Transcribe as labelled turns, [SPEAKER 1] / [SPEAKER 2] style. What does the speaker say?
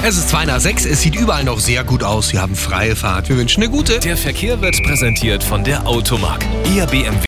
[SPEAKER 1] Es ist 2 nach 6, es sieht überall noch sehr gut aus. Wir haben freie Fahrt. Wir wünschen eine gute.
[SPEAKER 2] Der Verkehr wird präsentiert von der Automark. Ihr BMW